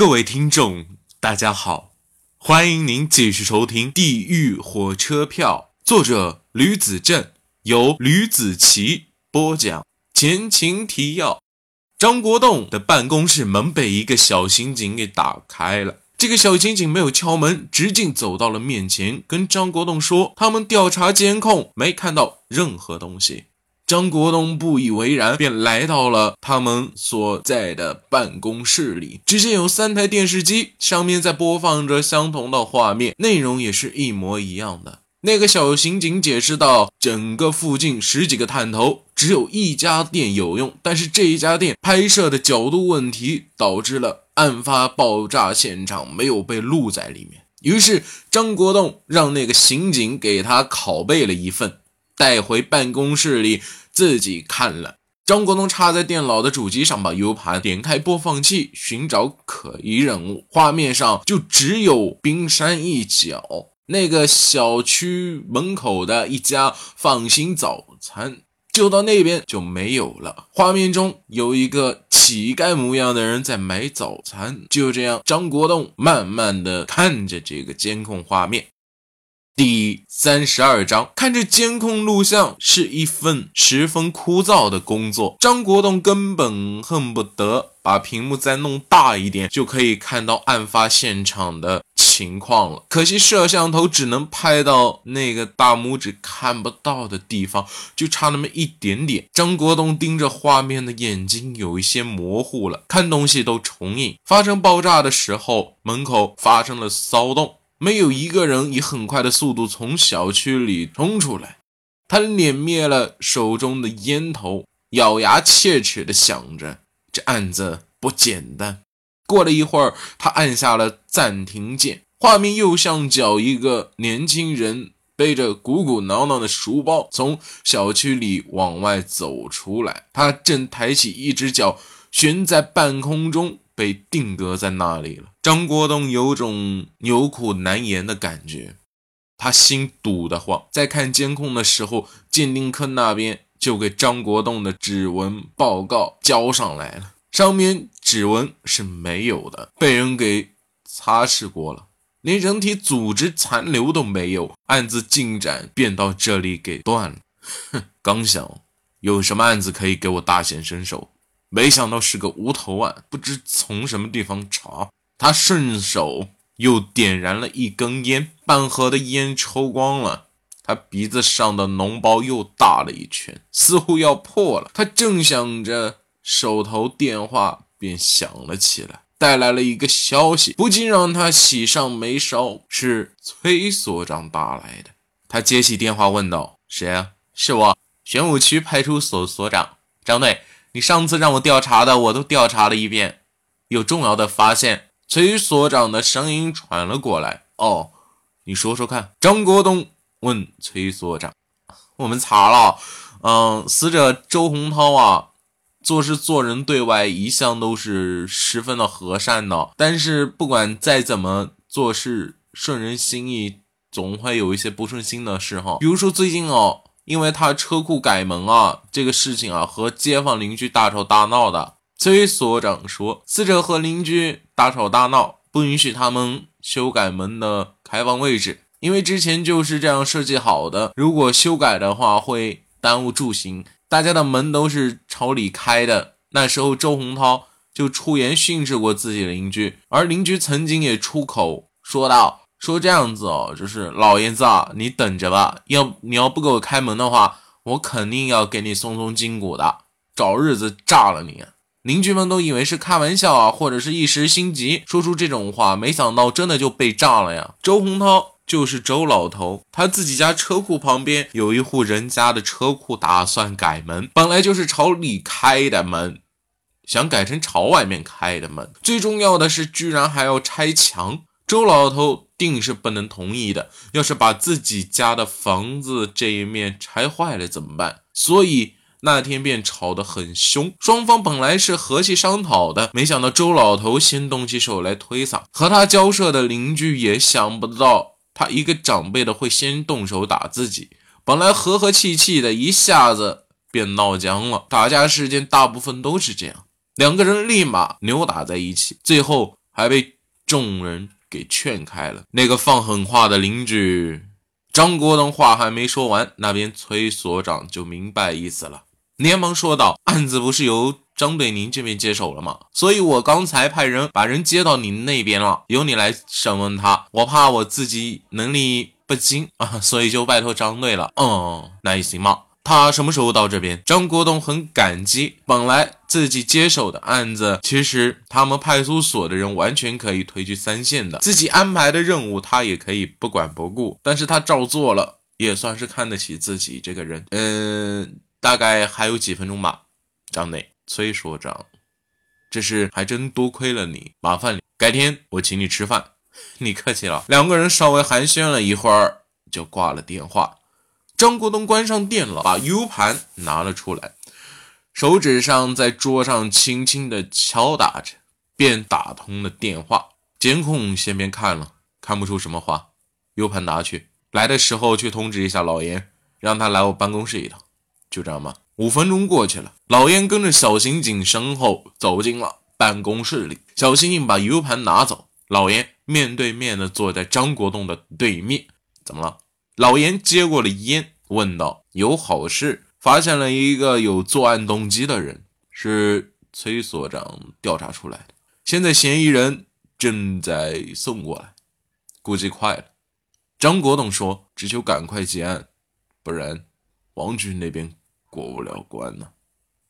各位听众，大家好，欢迎您继续收听《地狱火车票》，作者吕子正，由吕子奇播讲。前情提要：张国栋的办公室门被一个小刑警给打开了。这个小刑警没有敲门，直径走到了面前，跟张国栋说：“他们调查监控，没看到任何东西。”张国栋不以为然，便来到了他们所在的办公室里。只见有三台电视机，上面在播放着相同的画面，内容也是一模一样的。那个小刑警解释道：“整个附近十几个探头，只有一家店有用，但是这一家店拍摄的角度问题，导致了案发爆炸现场没有被录在里面。”于是张国栋让那个刑警给他拷贝了一份，带回办公室里。自己看了，张国栋插在电脑的主机上，把 U 盘点开播放器，寻找可疑人物。画面上就只有冰山一角，那个小区门口的一家放心早餐，就到那边就没有了。画面中有一个乞丐模样的人在买早餐。就这样，张国栋慢慢的看着这个监控画面。第三十二章，看着监控录像是一份十分枯燥的工作。张国栋根本恨不得把屏幕再弄大一点，就可以看到案发现场的情况了。可惜摄像头只能拍到那个大拇指看不到的地方，就差那么一点点。张国栋盯着画面的眼睛有一些模糊了，看东西都重影。发生爆炸的时候，门口发生了骚动。没有一个人以很快的速度从小区里冲出来。他捻灭了手中的烟头，咬牙切齿地想着：这案子不简单。过了一会儿，他按下了暂停键，画面右上角一个年轻人背着鼓鼓囊囊的书包从小区里往外走出来，他正抬起一只脚悬在半空中。被定格在那里了。张国栋有种有苦难言的感觉，他心堵得慌。在看监控的时候，鉴定科那边就给张国栋的指纹报告交上来了，上面指纹是没有的，被人给擦拭过了，连人体组织残留都没有。案子进展便到这里给断了。哼，刚想有什么案子可以给我大显身手。没想到是个无头案，不知从什么地方查。他顺手又点燃了一根烟，半盒的烟抽光了，他鼻子上的脓包又大了一圈，似乎要破了。他正想着，手头电话便响了起来，带来了一个消息，不禁让他喜上眉梢。是崔所长打来的。他接起电话问道：“谁啊？是我，玄武区派出所所长张队。”你上次让我调查的，我都调查了一遍，有重要的发现。崔所长的声音传了过来。哦，你说说看。张国栋问崔所长：“我们查了，嗯，死者周洪涛啊，做事做人对外一向都是十分的和善的，但是不管再怎么做事顺人心意，总会有一些不顺心的事哈。比如说最近哦。”因为他车库改门啊，这个事情啊，和街坊邻居大吵大闹的。崔所长说，死者和邻居大吵大闹，不允许他们修改门的开放位置，因为之前就是这样设计好的。如果修改的话，会耽误住行。大家的门都是朝里开的。那时候，周洪涛就出言训斥过自己的邻居，而邻居曾经也出口说道。说这样子哦，就是老爷子啊，你等着吧。要你要不给我开门的话，我肯定要给你松松筋骨的，找日子炸了你。邻居们都以为是开玩笑啊，或者是一时心急说出这种话，没想到真的就被炸了呀。周洪涛就是周老头，他自己家车库旁边有一户人家的车库，打算改门，本来就是朝里开的门，想改成朝外面开的门。最重要的是，居然还要拆墙。周老头定是不能同意的。要是把自己家的房子这一面拆坏了怎么办？所以那天便吵得很凶。双方本来是和气商讨的，没想到周老头先动起手来推搡。和他交涉的邻居也想不到，他一个长辈的会先动手打自己。本来和和气气的，一下子便闹僵了。打架事件大部分都是这样，两个人立马扭打在一起，最后。还被众人给劝开了。那个放狠话的邻居张国栋话还没说完，那边崔所长就明白意思了，连忙说道：“案子不是由张队您这边接手了吗？所以我刚才派人把人接到您那边了，由你来审问他。我怕我自己能力不精啊，所以就拜托张队了。嗯，那也行嘛。”他什么时候到这边？张国栋很感激。本来自己接手的案子，其实他们派出所的人完全可以推去三线的，自己安排的任务他也可以不管不顾。但是他照做了，也算是看得起自己这个人。嗯，大概还有几分钟吧。张内，崔所长，这事还真多亏了你，麻烦你，改天我请你吃饭。你客气了。两个人稍微寒暄了一会儿，就挂了电话。张国栋关上电脑，把 U 盘拿了出来，手指上在桌上轻轻的敲打着，便打通了电话。监控先别看了，看不出什么话。U 盘拿去，来的时候去通知一下老严，让他来我办公室一趟。就这样吧。五分钟过去了，老严跟着小刑警身后走进了办公室里。小刑警把 U 盘拿走，老严面对面的坐在张国栋的对面。怎么了？老严接过了烟，问道：“有好事，发现了一个有作案动机的人，是崔所长调查出来的。现在嫌疑人正在送过来，估计快了。”张国栋说：“只求赶快结案，不然王局那边过不了关呢。”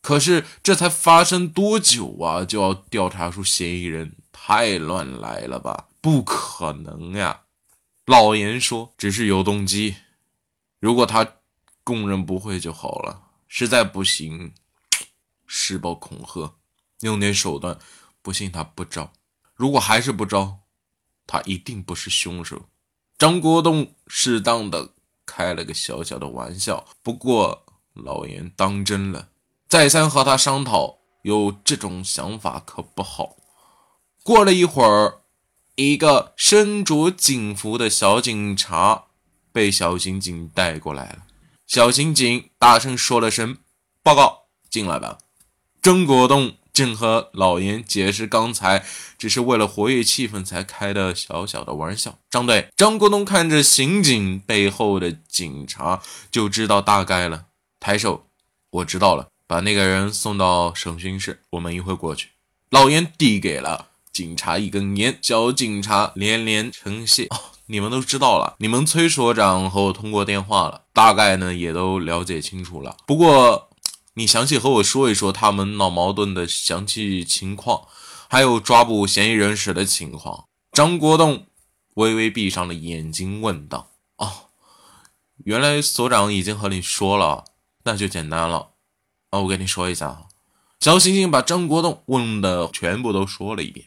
可是这才发生多久啊，就要调查出嫌疑人？太乱来了吧？不可能呀！老严说：“只是有动机，如果他供认不讳就好了。实在不行，施暴恐吓，用点手段，不信他不招。如果还是不招，他一定不是凶手。”张国栋适当的开了个小小的玩笑，不过老严当真了，再三和他商讨，有这种想法可不好。过了一会儿。一个身着警服的小警察被小刑警带过来了。小刑警大声说了声：“报告，进来吧。”张国栋正和老严解释刚才只是为了活跃气氛才开的小小的玩笑。张队，张国栋看着刑警背后的警察，就知道大概了。抬手，我知道了，把那个人送到审讯室，我们一会过去。老严递给了。警察一根烟，小警察连连称谢。哦，你们都知道了，你们崔所长和我通过电话了，大概呢也都了解清楚了。不过，你详细和我说一说他们闹矛盾的详细情况，还有抓捕嫌疑人时的情况。张国栋微微闭上了眼睛，问道：“哦，原来所长已经和你说了，那就简单了。哦，我跟你说一下。”小星星把张国栋问的全部都说了一遍。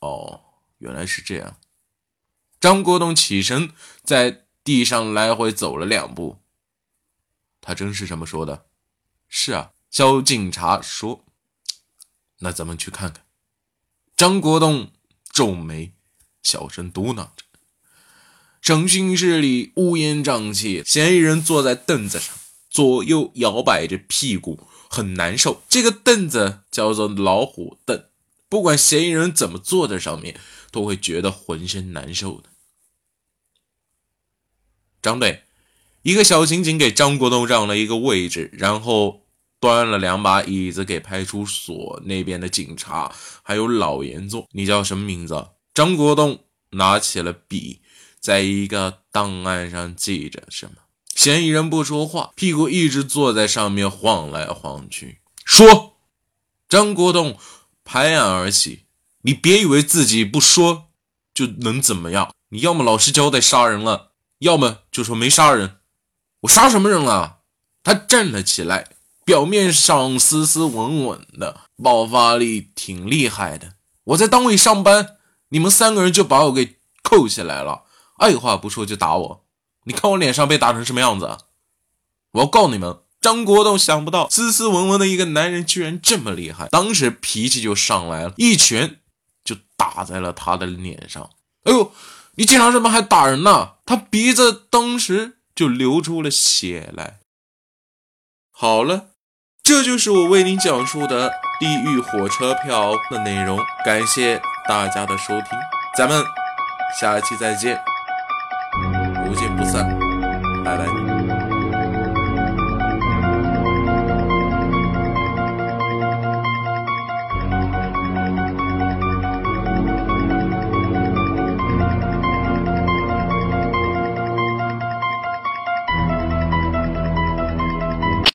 哦，原来是这样。张国栋起身，在地上来回走了两步。他真是这么说的？是啊，小警察说。那咱们去看看。张国栋皱眉，小声嘟囔着。审讯室里乌烟瘴气，嫌疑人坐在凳子上，左右摇摆着屁股，很难受。这个凳子叫做老虎凳。不管嫌疑人怎么坐在上面，都会觉得浑身难受的。张队，一个小刑警给张国栋让了一个位置，然后端了两把椅子给派出所那边的警察，还有老严坐。你叫什么名字？张国栋拿起了笔，在一个档案上记着什么。嫌疑人不说话，屁股一直坐在上面晃来晃去。说，张国栋。拍案而起，你别以为自己不说就能怎么样，你要么老实交代杀人了，要么就说没杀人。我杀什么人了？他站了起来，表面上斯斯文文的，爆发力挺厉害的。我在单位上班，你们三个人就把我给扣起来了，二话不说就打我。你看我脸上被打成什么样子？我要告你们！张国栋想不到，斯斯文文的一个男人居然这么厉害，当时脾气就上来了，一拳就打在了他的脸上。哎呦，你警察怎么还打人呢？他鼻子当时就流出了血来。好了。这就是我为您讲述的地狱火车票的内容。感谢大家的收听，咱们下期再见，不见不散，拜拜。